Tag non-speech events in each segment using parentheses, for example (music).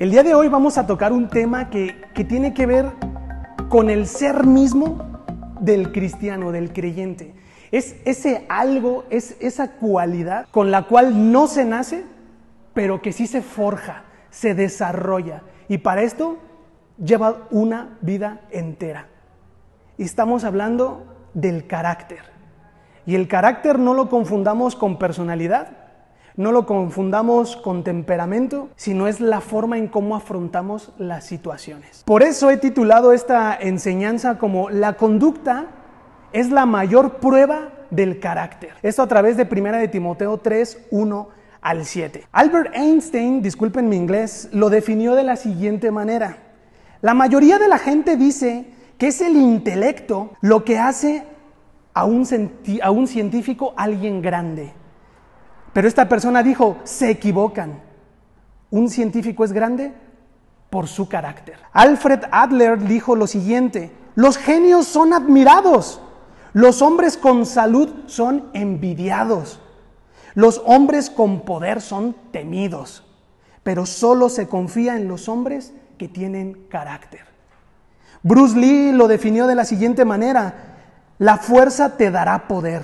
El día de hoy vamos a tocar un tema que, que tiene que ver con el ser mismo del cristiano, del creyente. Es ese algo, es esa cualidad con la cual no se nace, pero que sí se forja, se desarrolla. Y para esto lleva una vida entera. Y estamos hablando del carácter. Y el carácter no lo confundamos con personalidad, no lo confundamos con temperamento, sino es la forma en cómo afrontamos las situaciones. Por eso he titulado esta enseñanza como La conducta es la mayor prueba del carácter. Esto a través de 1 de Timoteo 3, 1 al 7. Albert Einstein, disculpen mi inglés, lo definió de la siguiente manera. La mayoría de la gente dice que es el intelecto lo que hace a un, a un científico alguien grande. Pero esta persona dijo, se equivocan. Un científico es grande por su carácter. Alfred Adler dijo lo siguiente, los genios son admirados, los hombres con salud son envidiados, los hombres con poder son temidos, pero solo se confía en los hombres que tienen carácter. Bruce Lee lo definió de la siguiente manera, la fuerza te dará poder,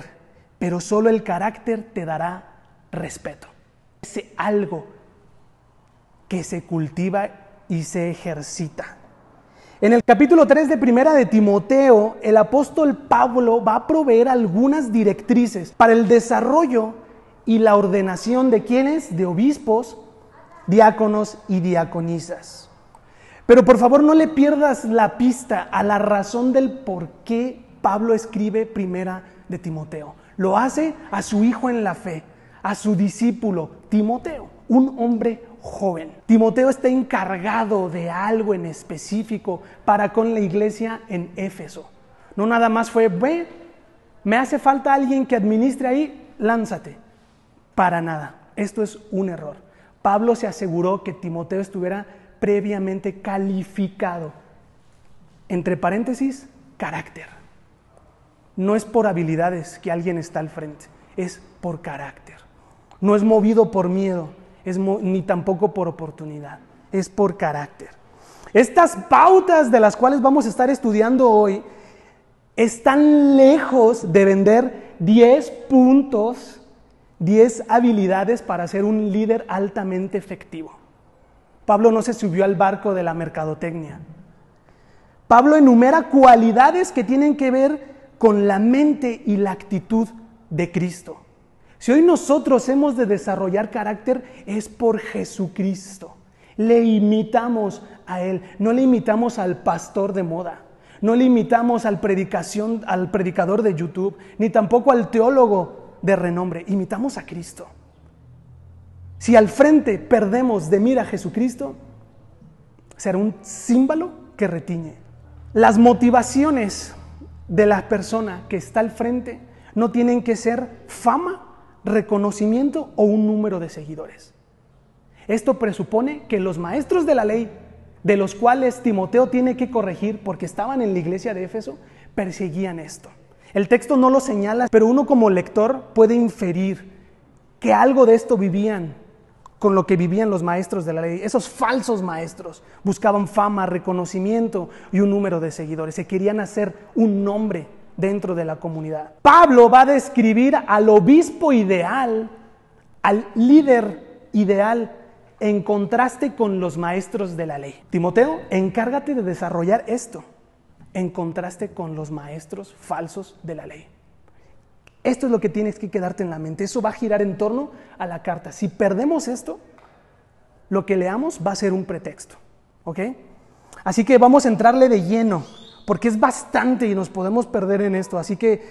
pero solo el carácter te dará respeto. Ese algo que se cultiva y se ejercita. En el capítulo 3 de Primera de Timoteo, el apóstol Pablo va a proveer algunas directrices para el desarrollo y la ordenación de quienes, de obispos, diáconos y diaconisas. Pero por favor no le pierdas la pista a la razón del por qué Pablo escribe primera de Timoteo. Lo hace a su hijo en la fe, a su discípulo Timoteo, un hombre joven. Timoteo está encargado de algo en específico para con la iglesia en Éfeso. No nada más fue, ve, me hace falta alguien que administre ahí, lánzate. Para nada. Esto es un error. Pablo se aseguró que Timoteo estuviera previamente calificado. Entre paréntesis, carácter. No es por habilidades que alguien está al frente, es por carácter. No es movido por miedo, es ni tampoco por oportunidad, es por carácter. Estas pautas de las cuales vamos a estar estudiando hoy están lejos de vender 10 puntos, 10 habilidades para ser un líder altamente efectivo. Pablo no se subió al barco de la mercadotecnia. Pablo enumera cualidades que tienen que ver con la mente y la actitud de Cristo. Si hoy nosotros hemos de desarrollar carácter es por Jesucristo. Le imitamos a Él, no le imitamos al pastor de moda, no le imitamos al, predicación, al predicador de YouTube, ni tampoco al teólogo de renombre, imitamos a Cristo. Si al frente perdemos de mira a Jesucristo, será un símbolo que retiñe. Las motivaciones de la persona que está al frente no tienen que ser fama, reconocimiento o un número de seguidores. Esto presupone que los maestros de la ley, de los cuales Timoteo tiene que corregir porque estaban en la iglesia de Éfeso, perseguían esto. El texto no lo señala, pero uno como lector puede inferir que algo de esto vivían con lo que vivían los maestros de la ley. Esos falsos maestros buscaban fama, reconocimiento y un número de seguidores. Se querían hacer un nombre dentro de la comunidad. Pablo va a describir al obispo ideal, al líder ideal, en contraste con los maestros de la ley. Timoteo, encárgate de desarrollar esto, en contraste con los maestros falsos de la ley. Esto es lo que tienes que quedarte en la mente. Eso va a girar en torno a la carta. Si perdemos esto, lo que leamos va a ser un pretexto. ¿Ok? Así que vamos a entrarle de lleno, porque es bastante y nos podemos perder en esto. Así que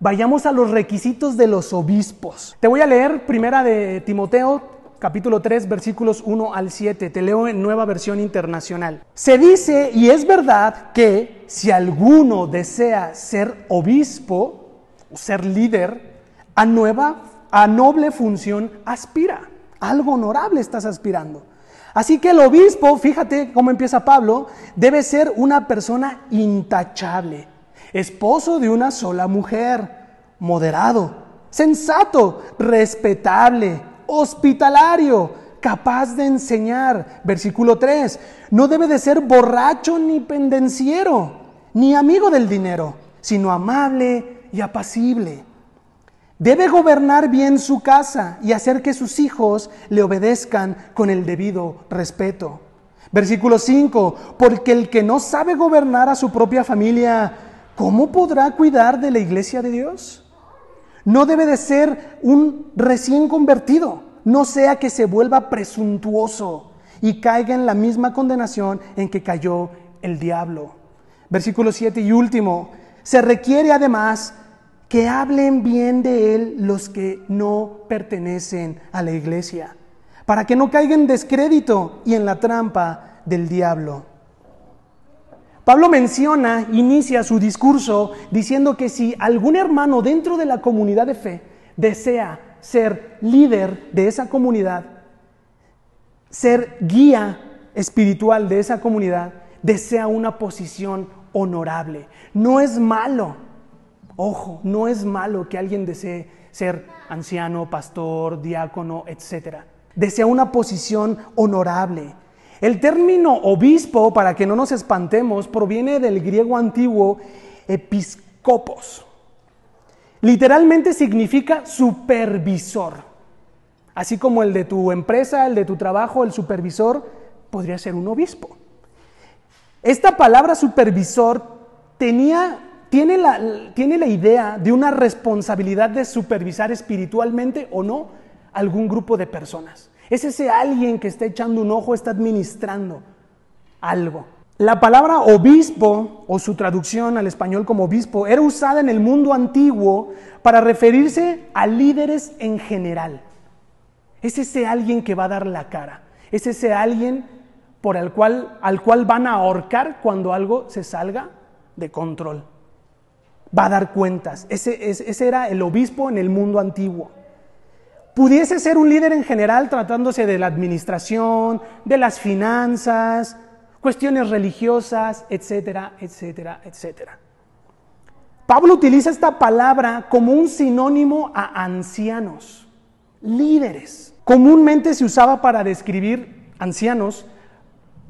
vayamos a los requisitos de los obispos. Te voy a leer primera de Timoteo, capítulo 3, versículos 1 al 7. Te leo en nueva versión internacional. Se dice, y es verdad, que si alguno desea ser obispo, ser líder, a nueva, a noble función aspira. Algo honorable estás aspirando. Así que el obispo, fíjate cómo empieza Pablo, debe ser una persona intachable, esposo de una sola mujer, moderado, sensato, respetable, hospitalario, capaz de enseñar. Versículo 3, no debe de ser borracho ni pendenciero, ni amigo del dinero, sino amable y apacible. Debe gobernar bien su casa y hacer que sus hijos le obedezcan con el debido respeto. Versículo 5, porque el que no sabe gobernar a su propia familia, ¿cómo podrá cuidar de la iglesia de Dios? No debe de ser un recién convertido, no sea que se vuelva presuntuoso y caiga en la misma condenación en que cayó el diablo. Versículo 7 y último, se requiere además que hablen bien de él los que no pertenecen a la iglesia, para que no caigan en descrédito y en la trampa del diablo. Pablo menciona, inicia su discurso diciendo que si algún hermano dentro de la comunidad de fe desea ser líder de esa comunidad, ser guía espiritual de esa comunidad, desea una posición honorable. No es malo, ojo, no es malo que alguien desee ser anciano, pastor, diácono, etc. Desea una posición honorable. El término obispo, para que no nos espantemos, proviene del griego antiguo episcopos. Literalmente significa supervisor. Así como el de tu empresa, el de tu trabajo, el supervisor, podría ser un obispo. Esta palabra supervisor tenía, tiene, la, tiene la idea de una responsabilidad de supervisar espiritualmente o no algún grupo de personas. Es ese alguien que está echando un ojo, está administrando algo. La palabra obispo, o su traducción al español como obispo, era usada en el mundo antiguo para referirse a líderes en general. Es ese alguien que va a dar la cara. Es ese alguien por el cual, al cual van a ahorcar cuando algo se salga de control. Va a dar cuentas. Ese, era el obispo en el mundo antiguo pudiese ser un líder en general tratándose de la administración, de las finanzas, cuestiones religiosas, etcétera, etcétera, etcétera. Pablo utiliza esta palabra como un sinónimo a ancianos, líderes. Comúnmente se usaba para describir ancianos,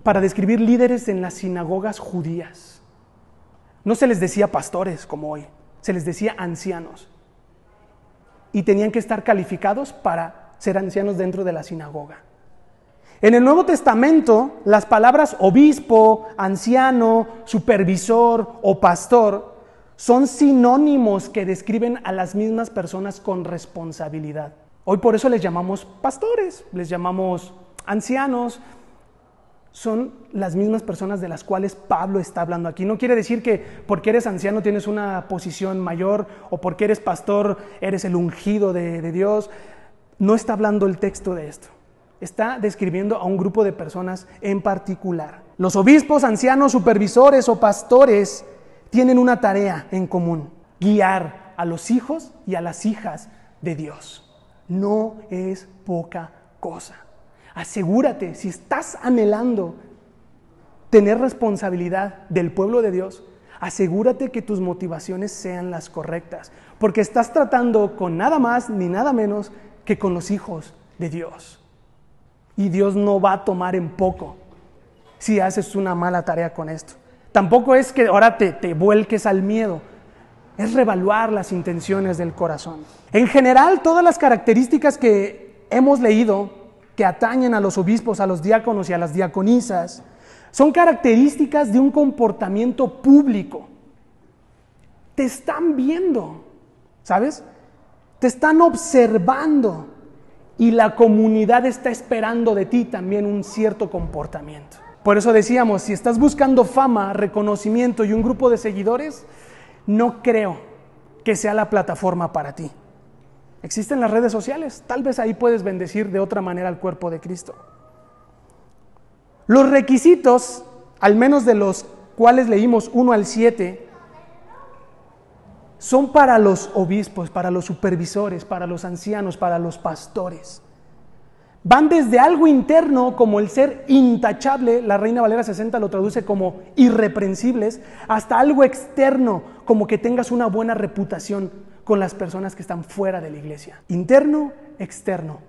para describir líderes en las sinagogas judías. No se les decía pastores como hoy, se les decía ancianos y tenían que estar calificados para ser ancianos dentro de la sinagoga. En el Nuevo Testamento, las palabras obispo, anciano, supervisor o pastor son sinónimos que describen a las mismas personas con responsabilidad. Hoy por eso les llamamos pastores, les llamamos ancianos, son las mismas personas de las cuales Pablo está hablando aquí. No quiere decir que porque eres anciano tienes una posición mayor o porque eres pastor eres el ungido de, Dios. No está hablando el texto de esto. Está describiendo a un grupo de personas en particular. Los obispos, ancianos, supervisores o pastores tienen una tarea en común, guiar a los hijos y a las hijas de Dios. No es poca cosa. Asegúrate, si estás anhelando tener responsabilidad del pueblo de Dios, asegúrate que tus motivaciones sean las correctas, porque estás tratando con nada más ni nada menos que con los hijos de Dios. Y Dios no va a tomar en poco si haces una mala tarea con esto. Tampoco es que ahora te, te vuelques al miedo, es revaluar las intenciones del corazón. En general, todas las características que hemos leído que atañen a los obispos, a los diáconos y a las diaconisas, son características de un comportamiento público. Te están viendo, ¿sabes? Te están observando y la comunidad está esperando de ti también un cierto comportamiento. Por eso decíamos, si estás buscando fama, reconocimiento y un grupo de seguidores, no creo que sea la plataforma para ti. Existen las redes sociales, tal vez ahí puedes bendecir de otra manera al cuerpo de Cristo. Los requisitos, al menos de los cuales leímos 1 al 7, son para los obispos, para los supervisores, para los ancianos, para los pastores. Van desde algo interno como el ser intachable, la Reina Valera 60 lo traduce como irreprensibles, hasta algo externo como que tengas una buena reputación, con las personas que están fuera de la iglesia. Interno, externo,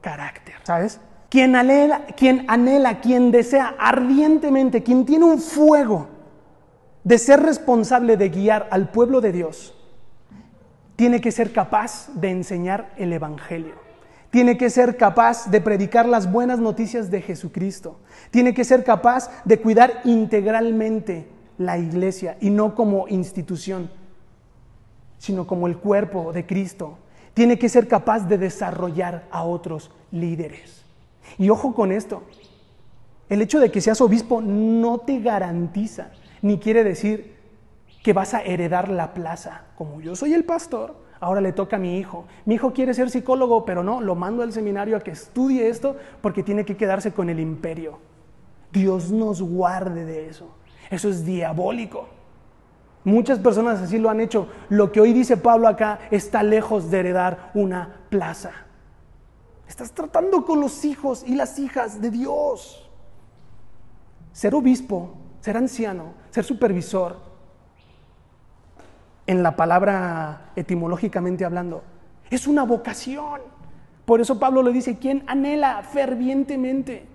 carácter, ¿sabes? quien anhela, quien anhela, quien desea ardientemente, quien tiene un fuego de ser responsable de guiar al pueblo de Dios, tiene que ser capaz de enseñar el Evangelio. Tiene que ser capaz de predicar las buenas noticias de Jesucristo. Tiene que ser capaz de cuidar integralmente la iglesia y no como institución, sino como el cuerpo de Cristo. Tiene que ser capaz de desarrollar a otros líderes. Y ojo con esto, el hecho de que seas obispo no te garantiza, ni quiere decir que vas a heredar la plaza. Como yo soy el pastor, ahora le toca a mi hijo. Mi hijo quiere ser psicólogo, pero no, lo mando al seminario a que estudie esto porque tiene que quedarse con el imperio. Dios nos guarde de eso. Eso es diabólico. Muchas personas así lo han hecho. Lo que hoy dice Pablo acá está lejos de heredar una plaza. Estás tratando con los hijos y las hijas de Dios. Ser obispo, ser anciano, ser supervisor, en la palabra etimológicamente hablando, es una vocación. Por eso Pablo le dice, ¿quién anhela fervientemente?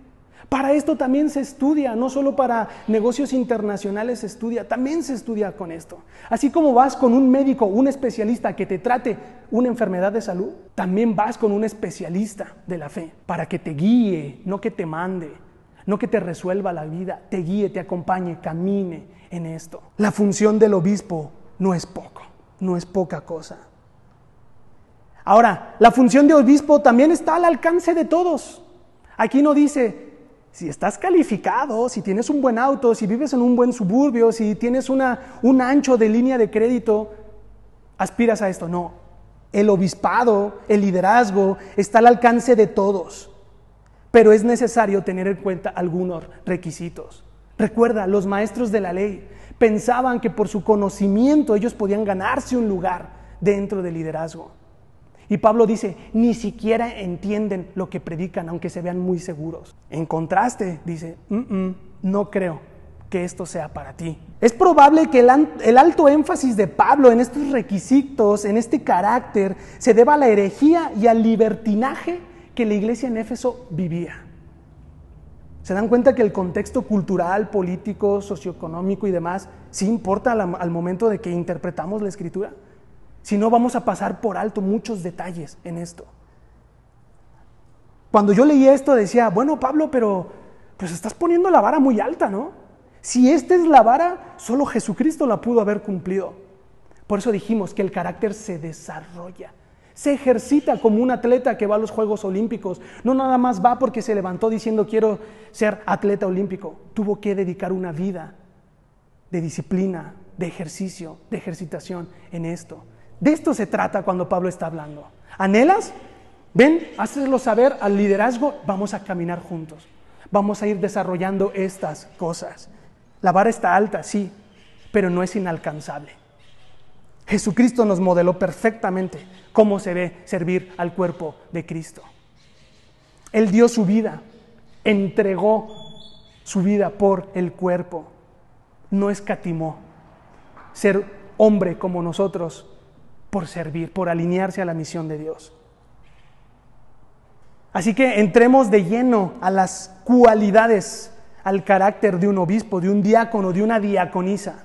Para esto también se estudia, no solo para negocios internacionales se estudia, también se estudia con esto. Así como vas con un médico, un especialista que te trate una enfermedad de salud, también vas con un especialista de la fe para que te guíe, no que te mande, no que te resuelva la vida, te guíe, te acompañe, camine en esto. La función del obispo no es poco, no es poca cosa. Ahora, la función de obispo también está al alcance de todos. Aquí no dice, si estás calificado, si tienes un buen auto, si vives en un buen suburbio, si tienes una, un ancho de línea de crédito, aspiras a esto. No, el obispado, el liderazgo está al alcance de todos, pero es necesario tener en cuenta algunos requisitos. Recuerda, los maestros de la ley pensaban que por su conocimiento ellos podían ganarse un lugar dentro del liderazgo. Y Pablo dice, ni siquiera entienden lo que predican, aunque se vean muy seguros. En contraste, dice, no creo que esto sea para ti. Es probable que el, alto énfasis de Pablo en estos requisitos, en este carácter, se deba a la herejía y al libertinaje que la iglesia en Éfeso vivía. ¿Se dan cuenta que el contexto cultural, político, socioeconómico y demás sí importa al, al momento de que interpretamos la escritura? Si no, vamos a pasar por alto muchos detalles en esto. Cuando yo leí esto decía, bueno Pablo, pero pues estás poniendo la vara muy alta, ¿no? Si esta es la vara, solo Jesucristo la pudo haber cumplido. Por eso dijimos que el carácter se desarrolla, se ejercita como un atleta que va a los Juegos Olímpicos. No nada más va porque se levantó diciendo quiero ser atleta olímpico. Tuvo que dedicar una vida de disciplina, de ejercicio, de ejercitación en esto. De esto se trata cuando Pablo está hablando. ¿Anhelas? Ven, hazlo saber al liderazgo, vamos a caminar juntos. Vamos a ir desarrollando estas cosas. La vara está alta, sí, pero no es inalcanzable. Jesucristo nos modeló perfectamente cómo se ve servir al cuerpo de Cristo. Él dio su vida, entregó su vida por el cuerpo, no escatimó. Ser hombre como nosotros por servir, por alinearse a la misión de Dios. Así que entremos de lleno a las cualidades, al carácter de un obispo, de un diácono, de una diaconisa.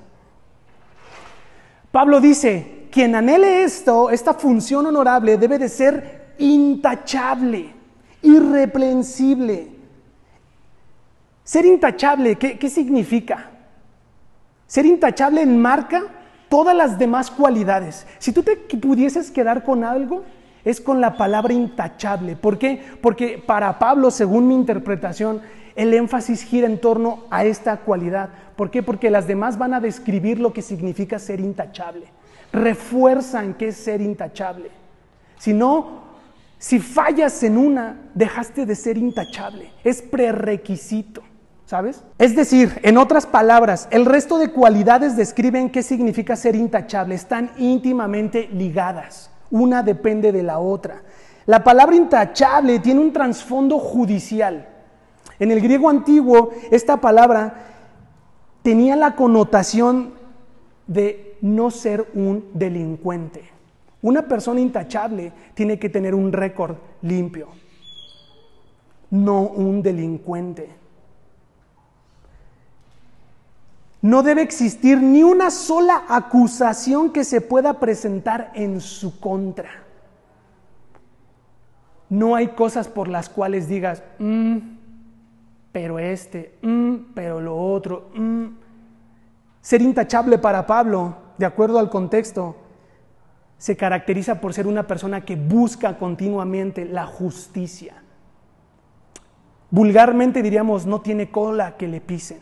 Pablo dice, quien anhele esto, esta función honorable, debe de ser intachable, irreprensible. Ser intachable, ¿qué, qué significa? Ser intachable enmarca todas las demás cualidades. Si tú te pudieses quedar con algo, es con la palabra intachable. ¿Por qué? Porque para Pablo, según mi interpretación, el énfasis gira en torno a esta cualidad. ¿Por qué? Porque las demás van a describir lo que significa ser intachable. Refuerzan qué es ser intachable. Si no, si fallas en una, dejaste de ser intachable. Es prerequisito. ¿Sabes? Es decir, en otras palabras, el resto de cualidades describen qué significa ser intachable, están íntimamente ligadas, una depende de la otra. La palabra intachable tiene un trasfondo judicial. En el griego antiguo, esta palabra tenía la connotación de no ser un delincuente. Una persona intachable tiene que tener un récord limpio. no un delincuente. No debe existir ni una sola acusación que se pueda presentar en su contra. No hay cosas por las cuales digas, mm, pero este, mm, pero lo otro. Mm". Ser intachable para Pablo, de acuerdo al contexto, se caracteriza por ser una persona que busca continuamente la justicia. Vulgarmente diríamos, no tiene cola que le pisen,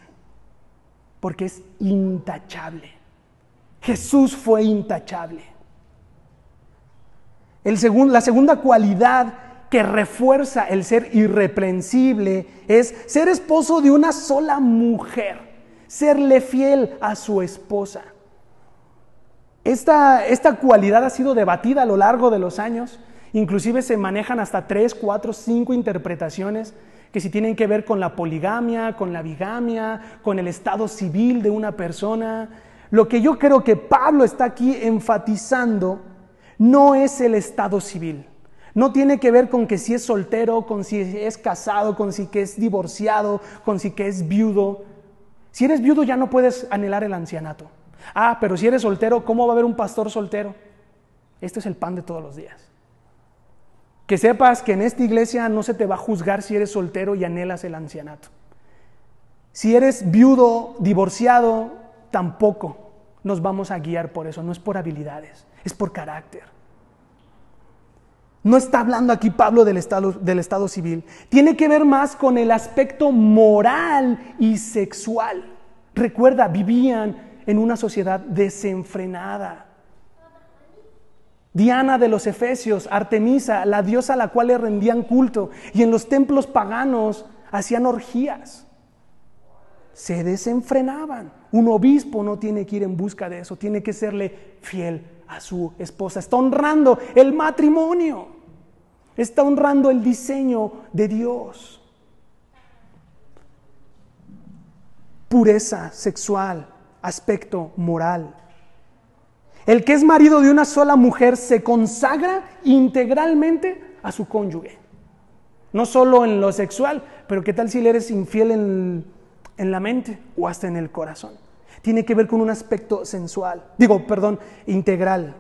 porque es intachable. Jesús fue intachable. El la segunda cualidad que refuerza el ser irreprensible es ser esposo de una sola mujer, serle fiel a su esposa. Esta, esta cualidad ha sido debatida a lo largo de los años, inclusive se manejan hasta tres, cuatro, cinco interpretaciones que si tienen que ver con la poligamia, con la bigamia, con el estado civil de una persona. Lo que yo creo que Pablo está aquí enfatizando no es el estado civil. No tiene que ver con que si es soltero, con si es casado, con si que es divorciado, con si que es viudo. Si eres viudo ya no puedes anhelar el ancianato. Ah, pero si eres soltero, ¿cómo va a haber un pastor soltero? Este es el pan de todos los días. Que sepas que en esta iglesia no se te va a juzgar si eres soltero y anhelas el ancianato. Si eres viudo, divorciado, tampoco nos vamos a guiar por eso. No es por habilidades, es por carácter. No está hablando aquí Pablo del estado, del estado civil. Tiene que ver más con el aspecto moral y sexual. Recuerda, vivían en una sociedad desenfrenada. Diana de los Efesios, Artemisa, la diosa a la cual le rendían culto, y en los templos paganos hacían orgías. Se desenfrenaban. Un obispo no tiene que ir en busca de eso, tiene que serle fiel a su esposa. Está honrando el matrimonio, está honrando el diseño de Dios. Pureza sexual, aspecto moral. El que es marido de una sola mujer se consagra integralmente a su cónyuge. No solo en lo sexual, pero ¿qué tal si le eres infiel en, en la mente o hasta en el corazón? Tiene que ver con un aspecto sensual, digo, perdón, integral.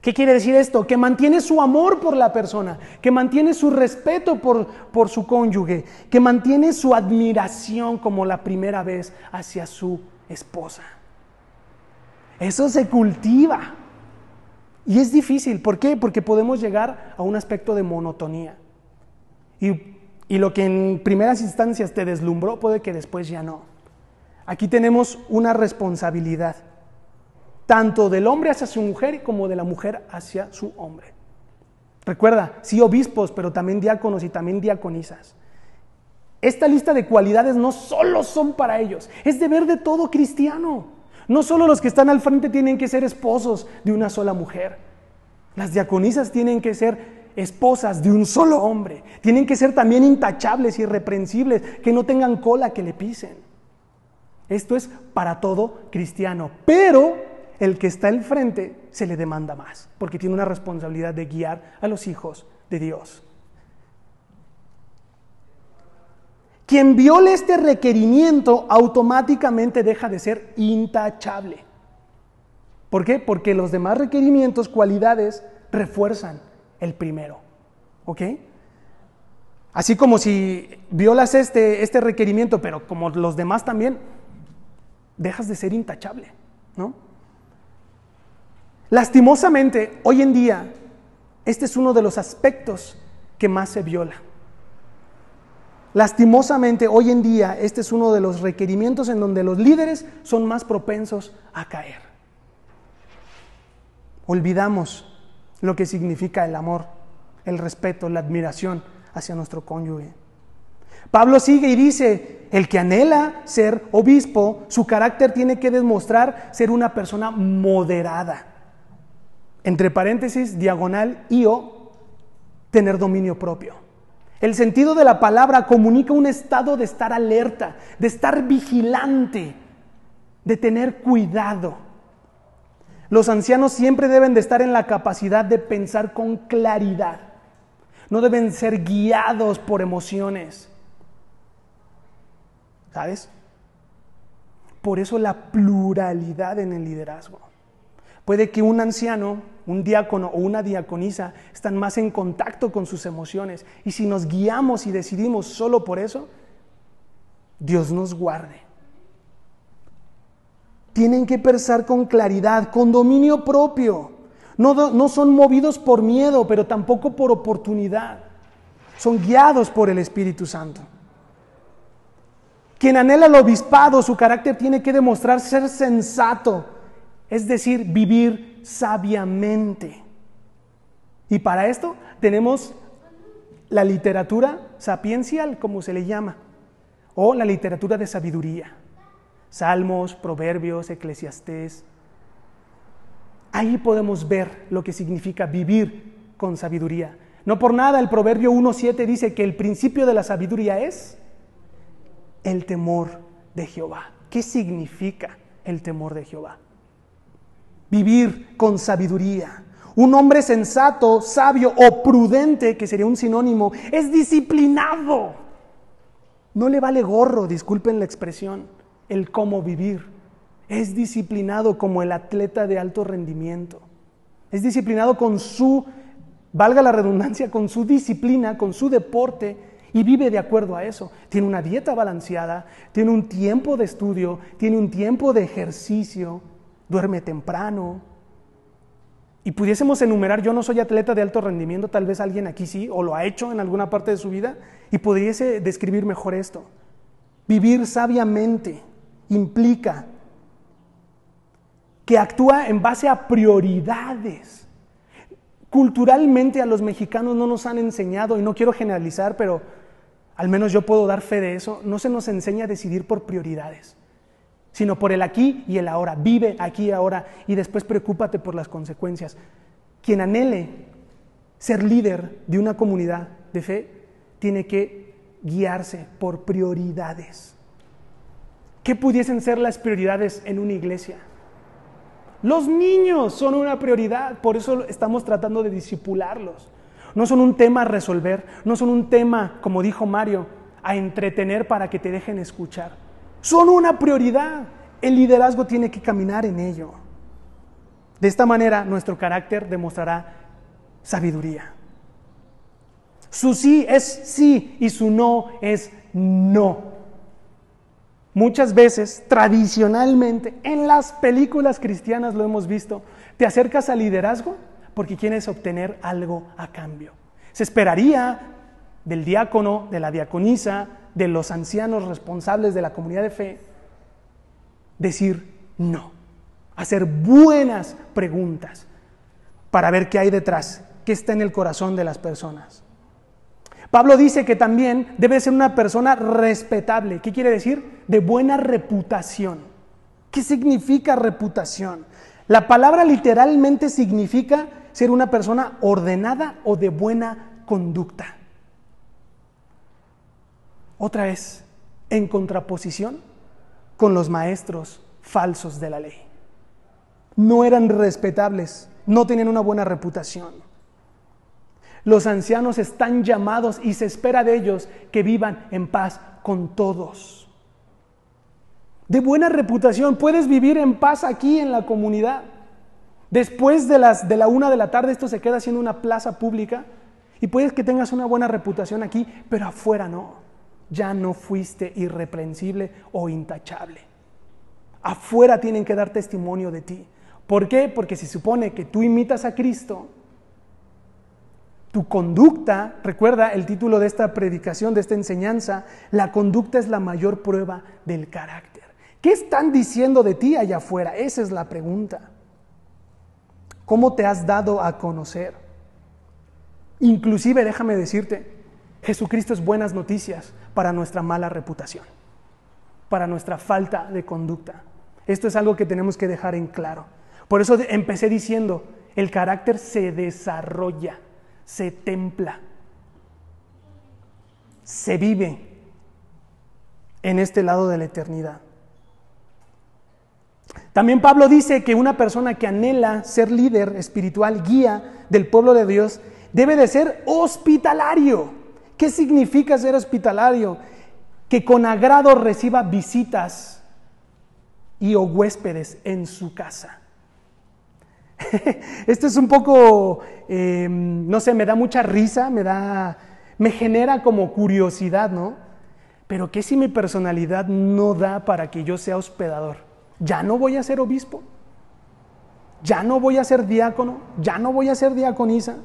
¿Qué quiere decir esto? Que mantiene su amor por la persona, que mantiene su respeto por, por, su cónyuge, que mantiene su admiración como la primera vez hacia su esposa. Eso se cultiva. Y es difícil. ¿Por qué? Porque podemos llegar a un aspecto de monotonía. Y, lo que en primeras instancias te deslumbró puede que después ya no. Aquí tenemos una responsabilidad, tanto del hombre hacia su mujer como de la mujer hacia su hombre. Recuerda, sí obispos, pero también diáconos y también diaconisas. Esta lista de cualidades no solo son para ellos, es deber de todo cristiano. No solo los que están al frente tienen que ser esposos de una sola mujer. Las diaconisas tienen que ser esposas de un solo hombre. Tienen que ser también intachables, irreprensibles, que no tengan cola que le pisen. Esto es para todo cristiano. Pero el que está al frente se le demanda más, porque tiene una responsabilidad de guiar a los hijos de Dios. Quien viole este requerimiento automáticamente deja de ser intachable. ¿Por qué? Porque los demás requerimientos, cualidades, refuerzan el primero. ¿Ok? Así como si violas este, este requerimiento, pero como los demás también, dejas de ser intachable. ¿No? Lastimosamente, hoy en día, este es uno de los aspectos que más se viola. Lastimosamente, hoy en día, este es uno de los requerimientos en donde los líderes son más propensos a caer. Olvidamos lo que significa el amor, el respeto, la admiración hacia nuestro cónyuge. Pablo sigue y dice, el que anhela ser obispo, su carácter tiene que demostrar ser una persona moderada. Entre paréntesis, diagonal y o tener dominio propio. El sentido de la palabra comunica un estado de estar alerta, de estar vigilante, de tener cuidado. Los ancianos siempre deben de estar en la capacidad de pensar con claridad. No deben ser guiados por emociones. ¿Sabes? Por eso la pluralidad en el liderazgo. Puede que un anciano, un diácono o una diaconisa están más en contacto con sus emociones. Y si nos guiamos y decidimos solo por eso, Dios nos guarde. Tienen que pensar con claridad, con dominio propio. No, no son movidos por miedo, pero tampoco por oportunidad. Son guiados por el Espíritu Santo. Quien anhela el obispado, su carácter tiene que demostrar ser sensato, es decir, vivir sabiamente. Y para esto tenemos la literatura sapiencial, como se le llama, o la literatura de sabiduría. Salmos, Proverbios, Eclesiastés. Ahí podemos ver lo que significa vivir con sabiduría. No por nada el Proverbio 1.7 dice que el principio de la sabiduría es el temor de Jehová. ¿Qué significa el temor de Jehová? Vivir con sabiduría. Un hombre sensato, sabio o prudente, que sería un sinónimo, es disciplinado. No le vale gorro, disculpen la expresión el cómo vivir. Es disciplinado como el atleta de alto rendimiento. Es disciplinado con su, valga la redundancia, con su disciplina, con su deporte y vive de acuerdo a eso. Tiene una dieta balanceada, tiene un tiempo de estudio, tiene un tiempo de ejercicio, duerme temprano. Y pudiésemos enumerar, yo no soy atleta de alto rendimiento, tal vez alguien aquí sí, o lo ha hecho en alguna parte de su vida, y pudiese describir mejor esto. Vivir sabiamente, implica que actúa en base a prioridades. Culturalmente a los mexicanos no nos han enseñado, y no quiero generalizar, pero al menos yo puedo dar fe de eso, no se nos enseña a decidir por prioridades, sino por el aquí y el ahora. Vive aquí y ahora y después preocúpate por las consecuencias. Quien anhele ser líder de una comunidad de fe tiene que guiarse por prioridades. ¿Qué pudiesen ser las prioridades en una iglesia? Los niños son una prioridad, por eso estamos tratando de disipularlos. No son un tema a resolver, no son un tema, como dijo Mario, a entretener para que te dejen escuchar. Son una prioridad. El liderazgo tiene que caminar en ello. De esta manera nuestro carácter demostrará sabiduría. Su sí es sí y su no es no. Muchas veces, tradicionalmente, en las películas cristianas lo hemos visto, te acercas al liderazgo porque quieres obtener algo a cambio. Se esperaría del diácono, de la diaconisa, de los ancianos responsables de la comunidad de fe, decir no, hacer buenas preguntas para ver qué hay detrás, qué está en el corazón de las personas. Pablo dice que también debe ser una persona respetable. ¿Qué quiere decir? De buena reputación. ¿Qué significa reputación? La palabra literalmente significa ser una persona ordenada o de buena conducta. Otra vez, en contraposición con los maestros falsos de la ley. No eran respetables, no tenían una buena reputación. Los ancianos están llamados y se espera de ellos que vivan en paz con todos. De buena reputación, puedes vivir en paz aquí en la comunidad. Después de, las, de la una de la tarde esto se queda siendo una plaza pública y puedes que tengas una buena reputación aquí, pero afuera no. Ya no fuiste irreprensible o intachable. Afuera tienen que dar testimonio de ti. ¿Por qué? Porque se supone que tú imitas a Cristo tu conducta, recuerda el título de esta predicación, de esta enseñanza, la conducta es la mayor prueba del carácter. ¿Qué están diciendo de ti allá afuera? Esa es la pregunta. ¿Cómo te has dado a conocer? Inclusive, déjame decirte, Jesucristo es buenas noticias para nuestra mala reputación, para nuestra falta de conducta. Esto es algo que tenemos que dejar en claro. Por eso empecé diciendo, el carácter se desarrolla se templa, se vive en este lado de la eternidad. También Pablo dice que una persona que anhela ser líder espiritual, guía del pueblo de Dios, debe de ser hospitalario. ¿Qué significa ser hospitalario? Que con agrado reciba visitas y o huéspedes en su casa. (laughs) Esto es un poco, em, no sé, me da mucha risa, me da, me genera como curiosidad, ¿no? Pero ¿qué si mi personalidad no da para que yo sea hospedador? ¿Ya no voy a ser obispo? ¿Ya no voy a ser diácono? ¿Ya no voy a ser diaconisa?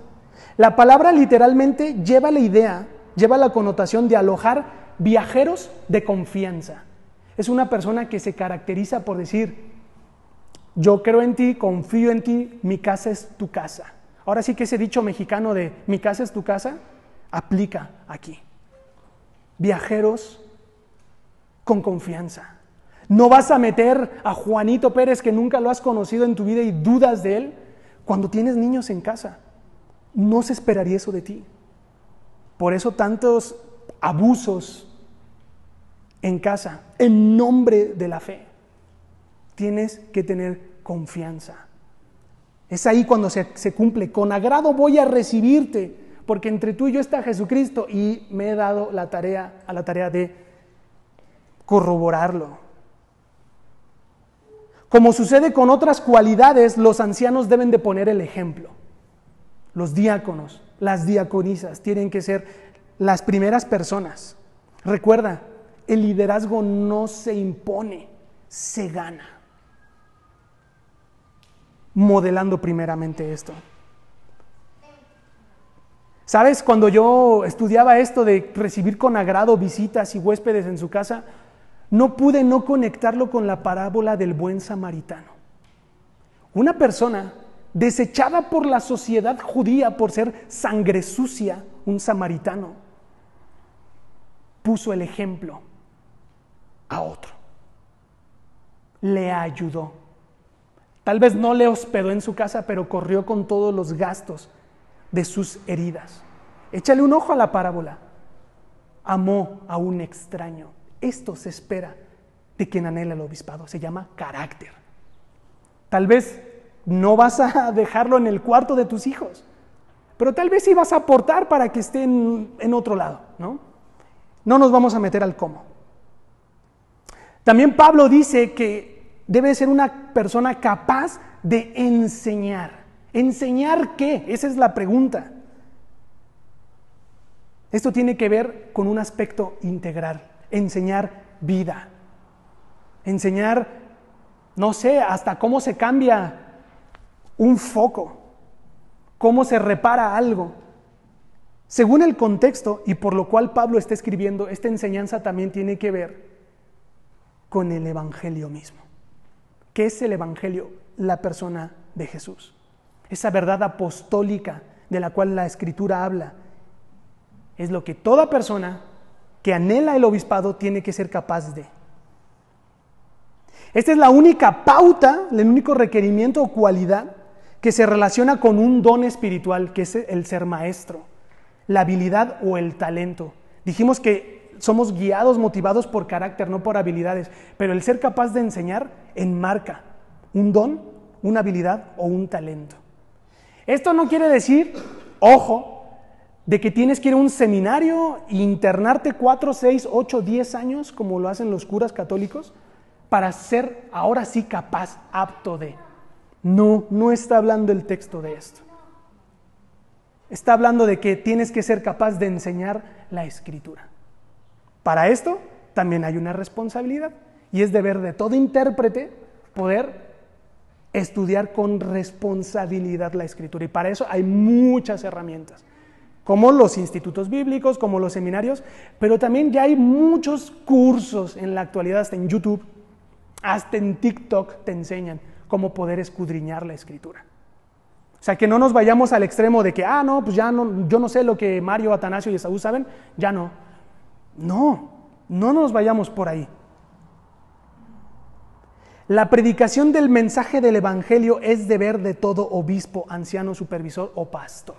La palabra literalmente lleva la idea, lleva la connotación de alojar viajeros de confianza. Es una persona que se caracteriza por decir, yo creo en ti, confío en ti, mi casa es tu casa. Ahora sí que ese dicho mexicano de mi casa es tu casa aplica aquí. Viajeros con confianza. No vas a meter a Juanito Pérez que nunca lo has conocido en tu vida y dudas de él cuando tienes niños en casa. No se esperaría eso de ti. Por eso tantos abusos en casa, en nombre de la fe. Tienes que tener confianza. Es ahí cuando se, se, cumple. Con agrado voy a recibirte, porque entre tú y yo está Jesucristo y me he dado la tarea, a la tarea de corroborarlo. Como sucede con otras cualidades, los ancianos deben de poner el ejemplo. Los diáconos, las diaconisas tienen que ser las primeras personas. Recuerda, el liderazgo no se impone, se gana. Modelando primeramente esto. ¿Sabes? Cuando yo estudiaba esto de recibir con agrado visitas y huéspedes en su casa, no pude no conectarlo con la parábola del buen samaritano. Una persona desechada por la sociedad judía por ser sangre sucia, un samaritano, puso el ejemplo a otro. Le ayudó. Tal vez no le hospedó en su casa, pero corrió con todos los gastos de sus heridas. Échale un ojo a la parábola. Amó a un extraño. Esto se espera de quien anhela el obispado. Se llama carácter. Tal vez no vas a (laughs) dejarlo en el cuarto de tus hijos, pero tal vez sí vas a aportar para que esté en, otro lado, ¿no? No nos vamos a meter al cómo. También Pablo dice que debe ser una persona capaz de enseñar. ¿Enseñar qué? Esa es la pregunta. Esto tiene que ver con un aspecto integral, enseñar vida, enseñar, no sé, hasta cómo se cambia un foco, cómo se repara algo. Según el contexto y por lo cual Pablo está escribiendo, esta enseñanza también tiene que ver con el Evangelio mismo. ¿Qué es el Evangelio? La persona de Jesús. Esa verdad apostólica de la cual la Escritura habla. Es lo que toda persona que anhela el obispado tiene que ser capaz de. Esta es la única pauta, el único requerimiento o cualidad que se relaciona con un don espiritual, que es el ser maestro, la habilidad o el talento. Dijimos que somos guiados, motivados por carácter, no por habilidades, pero el ser capaz de enseñar enmarca un don, una habilidad o un talento. Esto no quiere decir, ojo, de que tienes que ir a un seminario e internarte cuatro, seis, ocho, diez años, como lo hacen los curas católicos, para ser ahora sí capaz, apto de. No, no está hablando el texto de esto. Está hablando de que tienes que ser capaz de enseñar la escritura. Para esto también hay una responsabilidad y es deber de todo intérprete poder estudiar con responsabilidad la escritura. Y para eso hay muchas herramientas, como los institutos bíblicos, como los seminarios, pero también ya hay muchos cursos en la actualidad, hasta en YouTube, hasta en TikTok te enseñan cómo poder escudriñar la escritura. O sea, que no nos vayamos al extremo de que, ah, no, pues ya no, yo no sé lo que Mario, Atanasio y Esaú saben, ya no. No, no nos vayamos por ahí. La predicación del mensaje del Evangelio es deber de todo obispo, anciano, supervisor o pastor.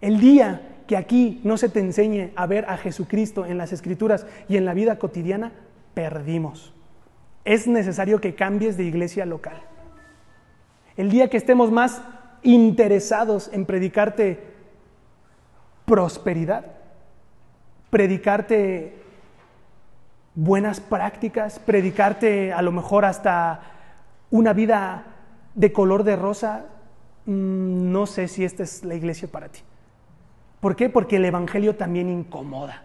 El día que aquí no se te enseñe a ver a Jesucristo en las escrituras y en la vida cotidiana, perdimos es necesario que cambies de iglesia local. El día que estemos más interesados en predicarte prosperidad, predicarte buenas prácticas, predicarte a lo mejor hasta una vida de color de rosa, mm, no sé si esta es la iglesia para ti. ¿Por qué? Porque el Evangelio también incomoda.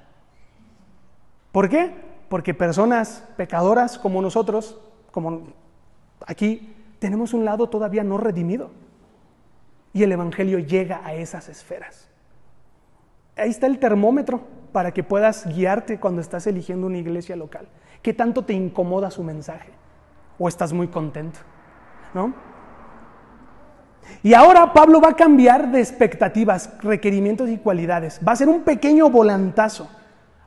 ¿Por qué? Porque personas pecadoras como nosotros, como aquí, tenemos un lado todavía no redimido. Y el Evangelio llega a esas esferas. Ahí está el termómetro para que puedas guiarte cuando estás eligiendo una iglesia local. ¿Qué tanto te incomoda su mensaje? ¿O estás muy contento? ¿No? Y ahora Pablo va a cambiar de expectativas, requerimientos y cualidades. Va a ser un pequeño volantazo.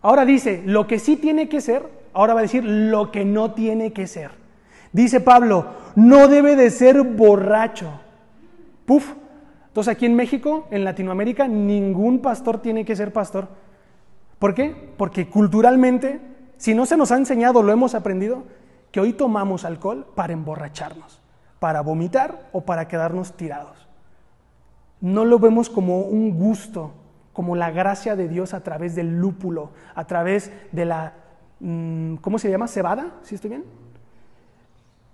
Ahora dice, lo que sí tiene que ser, ahora va a decir lo que no tiene que ser. Dice Pablo, no debe de ser borracho. Puf. Entonces aquí en México, en Latinoamérica, ningún pastor tiene que ser pastor. ¿Por qué? Porque culturalmente, si no se nos ha enseñado, lo hemos aprendido, que hoy tomamos alcohol para emborracharnos, para vomitar o para quedarnos tirados. No lo vemos como un gusto, como la gracia de Dios a través del lúpulo, a través de la, mm, ¿cómo se llama? ¿Cebada? ¿Sí estoy bien?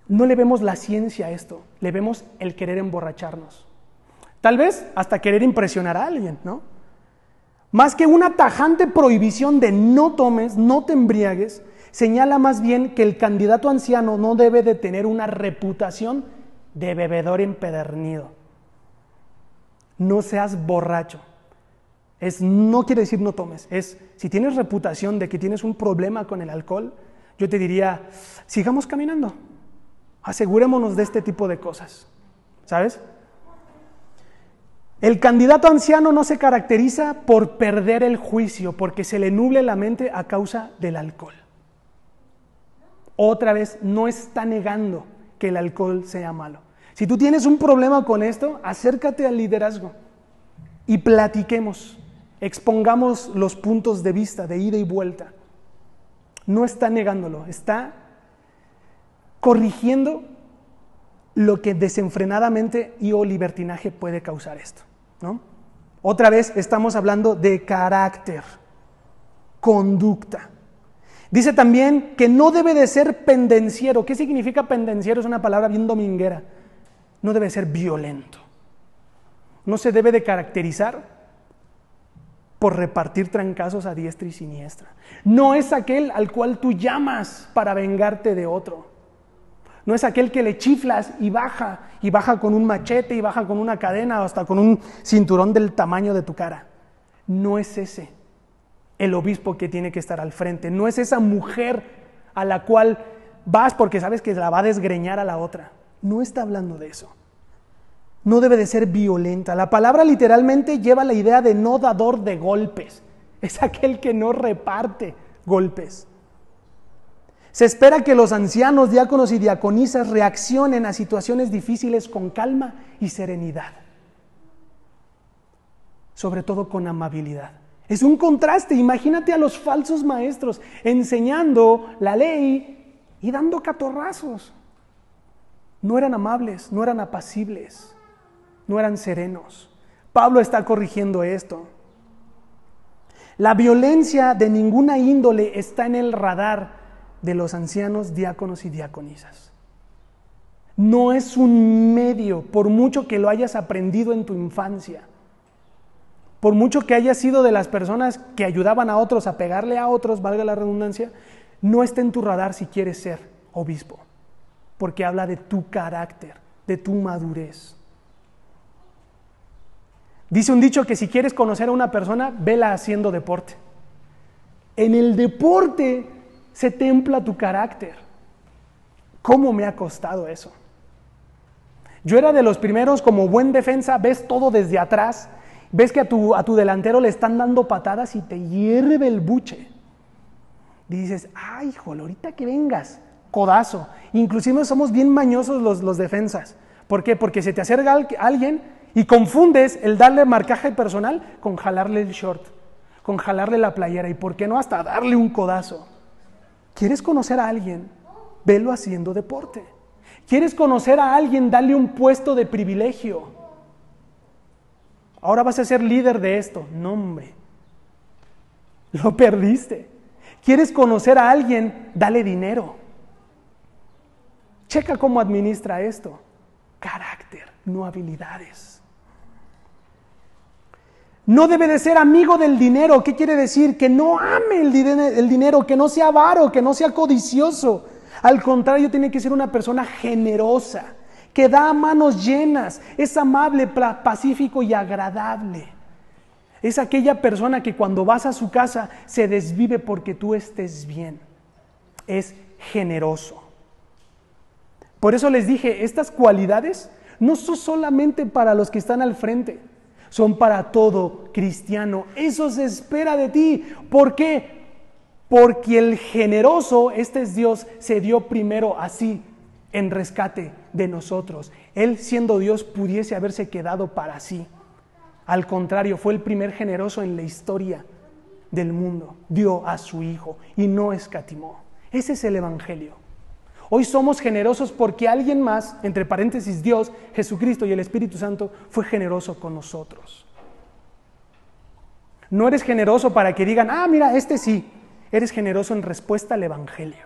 No le vemos la ciencia a esto, le vemos el querer emborracharnos. Tal vez hasta querer impresionar a alguien, ¿no? Más que una tajante prohibición de no tomes, no te embriagues, señala más bien que el candidato anciano no debe de tener una reputación de bebedor empedernido. No seas borracho. Es, no quiere decir no tomes, es si tienes reputación de que tienes un problema con el alcohol, yo te diría, sigamos caminando, asegurémonos de este tipo de cosas, ¿sabes? El candidato anciano no se caracteriza por perder el juicio, porque se le nuble la mente a causa del alcohol. Otra vez, no está negando que el alcohol sea malo. Si tú tienes un problema con esto, acércate al liderazgo y platiquemos, expongamos los puntos de vista de ida y vuelta. No está negándolo, está corrigiendo lo que desenfrenadamente y o libertinaje puede causar esto. Otra vez estamos hablando de carácter, conducta. Dice también que no debe de ser pendenciero. ¿Qué significa pendenciero? Es una palabra bien dominguera. No debe ser violento. No se debe de caracterizar por repartir trancazos a diestra y siniestra. No es aquel al cual tú llamas para vengarte de otro. No es aquel que le chiflas y baja, y baja con un machete, y baja con una cadena, o hasta con un cinturón del tamaño de tu cara. No es ese el obispo que tiene que estar al frente. No es esa mujer a la cual vas porque sabes que la va a desgreñar a la otra. No está hablando de eso. No debe de ser violenta. La palabra literalmente lleva la idea de no dador de golpes. (laughs) Es aquel que no reparte golpes. Se espera que los ancianos, diáconos y diaconisas reaccionen a situaciones difíciles con calma y serenidad, sobre todo con amabilidad. Es un contraste, imagínate a los falsos maestros enseñando la ley y dando catorrazos. No eran amables, no eran apacibles, no eran serenos. Pablo está corrigiendo esto. La violencia de ninguna índole está en el radar de los ancianos, diáconos y diaconisas. No es un medio, por mucho que lo hayas aprendido en tu infancia, por mucho que hayas sido de las personas que ayudaban a otros a pegarle a otros, valga la redundancia, no está en tu radar si quieres ser obispo, porque habla de tu carácter, de tu madurez. Dice un dicho que si quieres conocer a una persona, vela haciendo deporte. En el deporte se templa tu carácter. ¿Cómo me ha costado eso? Yo era de los primeros, como buen defensa, ves todo desde atrás, ves que a tu, a tu delantero le están dando patadas y te hierve el buche. dices, ay, híjole, ahorita que vengas, codazo. Inclusive somos bien mañosos los, los defensas. ¿Por qué? Porque se te acerca alguien y confundes el darle marcaje personal con jalarle el short, con jalarle la playera y, ¿por qué no? Hasta darle un codazo. ¿Quieres conocer a alguien? Velo haciendo deporte. ¿Quieres conocer a alguien? Dale un puesto de privilegio. ahora vas a ser líder de esto. No, hombre, lo perdiste. ¿Quieres conocer a alguien? Dale dinero. Checa cómo administra esto. Carácter, no habilidades. No debe de ser amigo del dinero. ¿Qué quiere decir? Que no ame el, dinero, que no sea avaro, que no sea codicioso. Al contrario, tiene que ser una persona generosa, que da manos llenas, es amable, pacífico y agradable. Es aquella persona que cuando vas a su casa se desvive porque tú estés bien. Es generoso. Por eso les dije, estas cualidades no son solamente para los que están al frente, son para todo cristiano. Eso se espera de ti. ¿Por qué? Porque el generoso, este es Dios, se dio primero así en rescate de nosotros. Él siendo Dios pudiese haberse quedado para sí. Al contrario, fue el primer generoso en la historia del mundo. Dio a su Hijo y no escatimó. Ese es el Evangelio. Hoy somos generosos porque alguien más, entre paréntesis Dios, Jesucristo y el Espíritu Santo, fue generoso con nosotros. No eres generoso para que digan, ah, mira, este sí. Eres generoso en respuesta al Evangelio.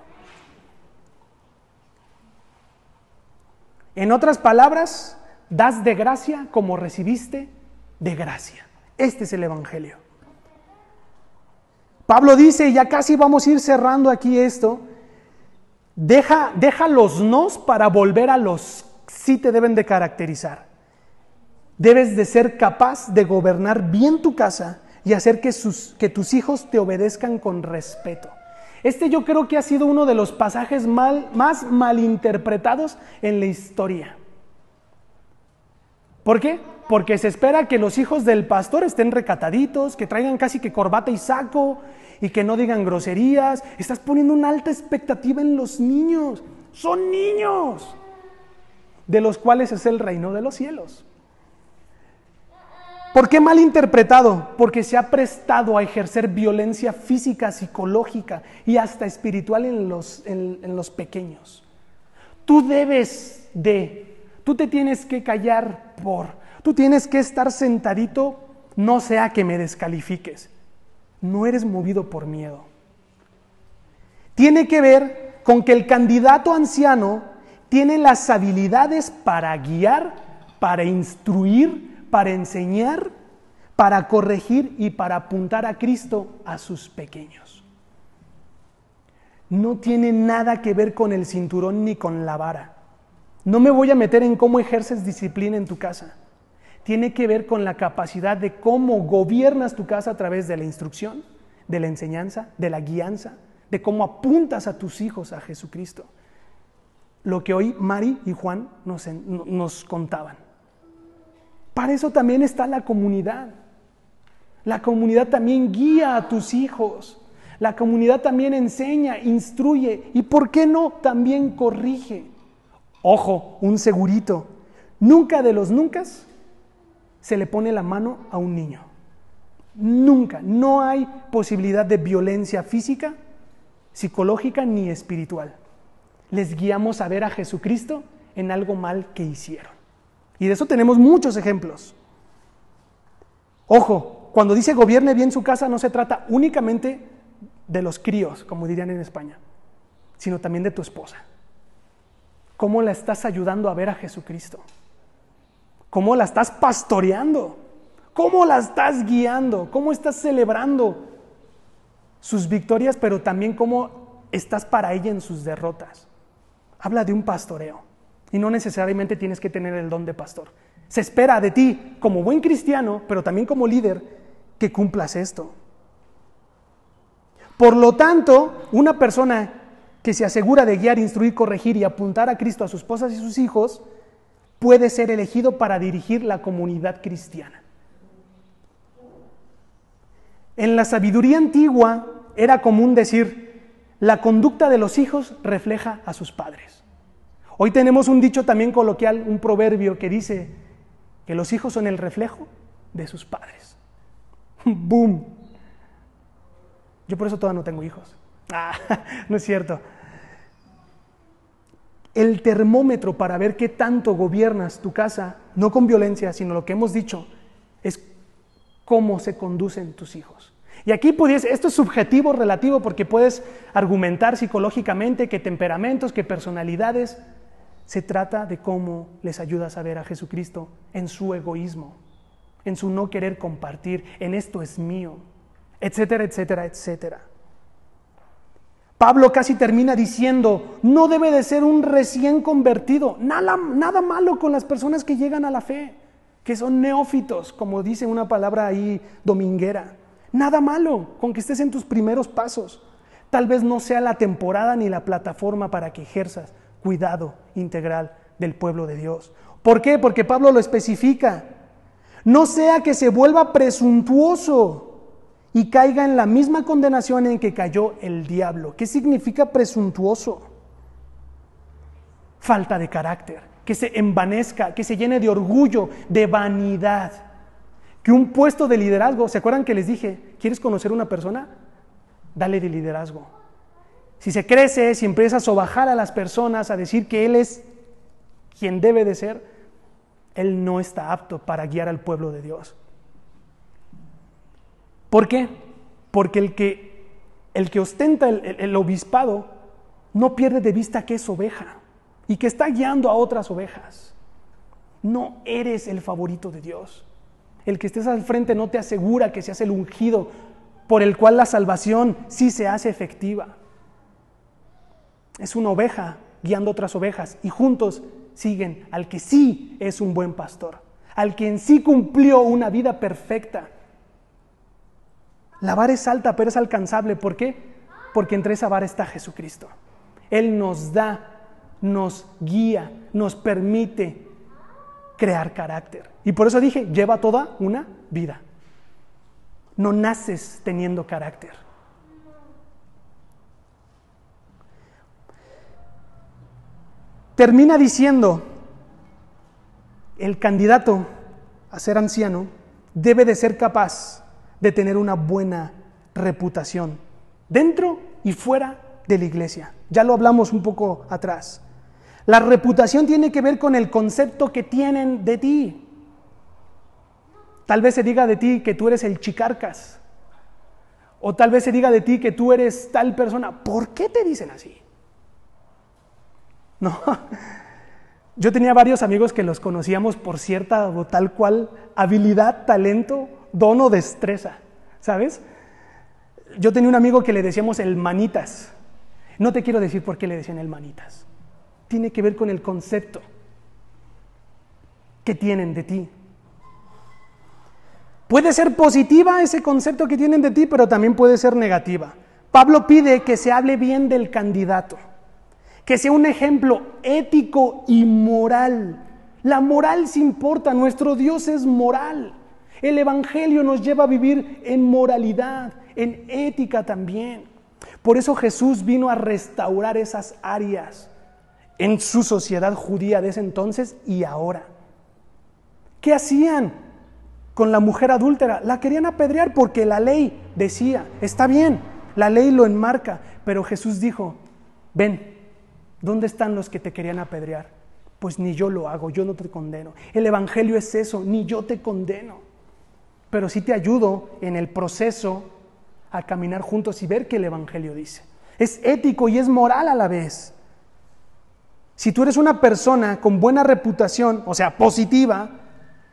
En otras palabras, das de gracia como recibiste de gracia. Este es el Evangelio. Pablo dice, ya casi vamos a ir cerrando aquí esto, deja, deja los nos para volver a los sí te deben de caracterizar. Debes de ser capaz de gobernar bien tu casa y hacer que, tus hijos te obedezcan con respeto. Este yo creo que ha sido uno de los pasajes mal, más malinterpretados en la historia. ¿Por qué? Porque se espera que los hijos del pastor estén recataditos, que traigan casi que corbata y saco y que no digan groserías. Estás poniendo una alta expectativa en los niños. Son niños, de los cuales es el reino de los cielos. ¿Por qué mal interpretado? Porque se ha prestado a ejercer violencia física, psicológica y hasta espiritual en los, en los pequeños. Tú debes de, tú te tienes que callar por, Tú tienes que estar sentadito, no sea que me descalifiques. No eres movido por miedo. Tiene que ver con que el candidato anciano tiene las habilidades para guiar, para instruir, para enseñar, para corregir y para apuntar a Cristo a sus pequeños. No tiene nada que ver con el cinturón ni con la vara. No me voy a meter en cómo ejerces disciplina en tu casa tiene que ver con la capacidad de cómo gobiernas tu casa a través de la instrucción, de la enseñanza, de la guianza, de cómo apuntas a tus hijos a Jesucristo. Lo que hoy Mari y Juan nos, nos contaban. Para eso también está la comunidad. La comunidad también guía a tus hijos. La comunidad también enseña, instruye y, ¿por qué no?, también corrige. Ojo, un segurito. Nunca de los nunca se le pone la mano a un niño. Nunca, no hay posibilidad de violencia física, psicológica ni espiritual. Les guiamos a ver a Jesucristo en algo mal que hicieron. Y de eso tenemos muchos ejemplos. Ojo, cuando dice gobierne bien su casa no se trata únicamente de los críos, como dirían en España, sino también de tu esposa. ¿Cómo la estás ayudando a ver a Jesucristo? ¿Cómo la estás pastoreando? ¿Cómo la estás guiando? ¿Cómo estás celebrando sus victorias, pero también cómo estás para ella en sus derrotas? Habla de un pastoreo. Y no necesariamente tienes que tener el don de pastor. Se espera de ti, como buen cristiano, pero también como líder, que cumplas esto. Por lo tanto, una persona que se asegura de guiar, instruir, corregir y apuntar a Cristo a sus esposas y sus hijos, puede ser elegido para dirigir la comunidad cristiana. En la sabiduría antigua era común decir, la conducta de los hijos refleja a sus padres. Hoy tenemos un dicho también coloquial, un proverbio que dice que los hijos son el reflejo de sus padres. (laughs) ¡Boom! Yo por eso todavía no tengo hijos. Ah, (laughs) no es cierto el termómetro para ver qué tanto gobiernas tu casa, no con violencia, sino lo que hemos dicho, es cómo se conducen tus hijos. Y aquí pudiese, esto es subjetivo, relativo, porque puedes argumentar psicológicamente que temperamentos, que personalidades, se trata de cómo les ayudas a ver a Jesucristo en su egoísmo, en su no querer compartir, en esto es mío, etcétera, etcétera, etcétera. Pablo casi termina diciendo, no debe de ser un recién convertido, nada, nada malo con las personas que llegan a la fe, que son neófitos, como dice una palabra ahí dominguera. Nada malo con que estés en tus primeros pasos. Tal vez no sea la temporada ni la plataforma para que ejerzas cuidado integral del pueblo de Dios. ¿Por qué? Porque Pablo lo especifica. No sea que se vuelva presuntuoso y caiga en la misma condenación en que cayó el diablo. ¿Qué significa presuntuoso? Falta de carácter, que se envanezca, que se llene de orgullo, de vanidad. Que un puesto de liderazgo, ¿se acuerdan que les dije, ¿quieres conocer una persona? Dale de liderazgo. Si se crece, si empieza a sobajar a las personas, a decir que Él es quien debe de ser, Él no está apto para guiar al pueblo de Dios. ¿Por qué? Porque el que, el que ostenta el, el obispado no pierde de vista que es oveja y que está guiando a otras ovejas. No eres el favorito de Dios. El que estés al frente no te asegura que seas el ungido por el cual la salvación sí se hace efectiva. Es una oveja guiando otras ovejas y juntos siguen al que sí es un buen pastor, al que en sí cumplió una vida perfecta la vara es alta, pero es alcanzable. ¿Por qué? Porque entre esa vara está Jesucristo. Él nos da, nos guía, nos permite crear carácter. Y por eso dije, lleva toda una vida. No naces teniendo carácter. Termina diciendo, el candidato a ser anciano debe de ser capaz de tener una buena reputación dentro y fuera de la iglesia. Ya lo hablamos un poco atrás. La reputación tiene que ver con el concepto que tienen de ti. Tal vez se diga de ti que tú eres el chicarcas. O tal vez se diga de ti que tú eres tal persona. ¿Por qué te dicen así? No. (laughs) Yo tenía varios amigos que los conocíamos por cierta o tal cual habilidad, talento dono destreza, ¿sabes? Yo tenía un amigo que le decíamos el manitas. No te quiero decir por qué le decían el manitas. Tiene que ver con el concepto que tienen de ti. Puede ser positiva ese concepto que tienen de ti, pero también puede ser negativa. Pablo pide que se hable bien del candidato, que sea un ejemplo ético y moral. La moral se importa, nuestro Dios es moral. El Evangelio nos lleva a vivir en moralidad, en ética también. Por eso Jesús vino a restaurar esas áreas en su sociedad judía de ese entonces y ahora. ¿Qué hacían con la mujer adúltera? La querían apedrear porque la ley decía, está bien, la ley lo enmarca, pero Jesús dijo, ven, ¿dónde están los que te querían apedrear? Pues ni yo lo hago, yo no te condeno. El Evangelio es eso, ni yo te condeno pero sí te ayudo en el proceso a caminar juntos y ver qué el Evangelio dice. Es ético y es moral a la vez. Si tú eres una persona con buena reputación, o sea, positiva,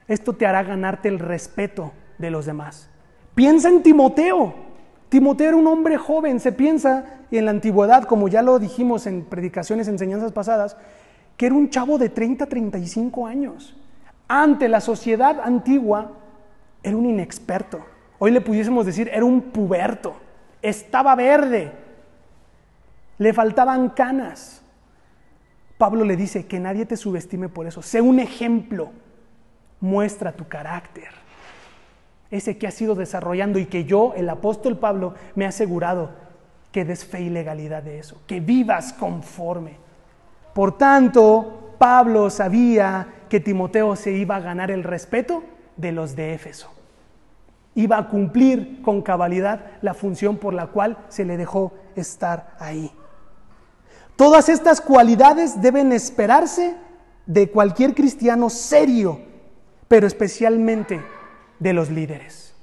esto te hará ganarte el respeto de los demás. Piensa en Timoteo. Timoteo era un hombre joven, se piensa en la antigüedad, como ya lo dijimos en predicaciones, enseñanzas pasadas, que era un chavo de 30, 35 años. Ante la sociedad antigua, era un inexperto. Hoy le pudiésemos decir, era un puberto. Estaba verde. Le faltaban canas. Pablo le dice que nadie te subestime por eso. Sé un ejemplo. Muestra tu carácter. Ese que has ido desarrollando y que yo, el apóstol Pablo, me ha asegurado que des fe y legalidad de eso. Que vivas conforme. Por tanto, Pablo sabía que Timoteo se iba a ganar el respeto de los de Éfeso iba a cumplir con cabalidad la función por la cual se le dejó estar ahí. Todas estas cualidades deben esperarse de cualquier cristiano serio, pero especialmente de los líderes.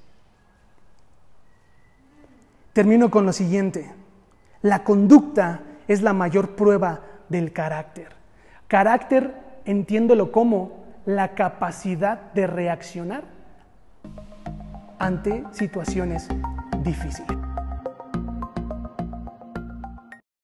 Termino con lo siguiente. La conducta es la mayor prueba del carácter. Carácter, entiéndolo como la capacidad de reaccionar ante situaciones difíciles.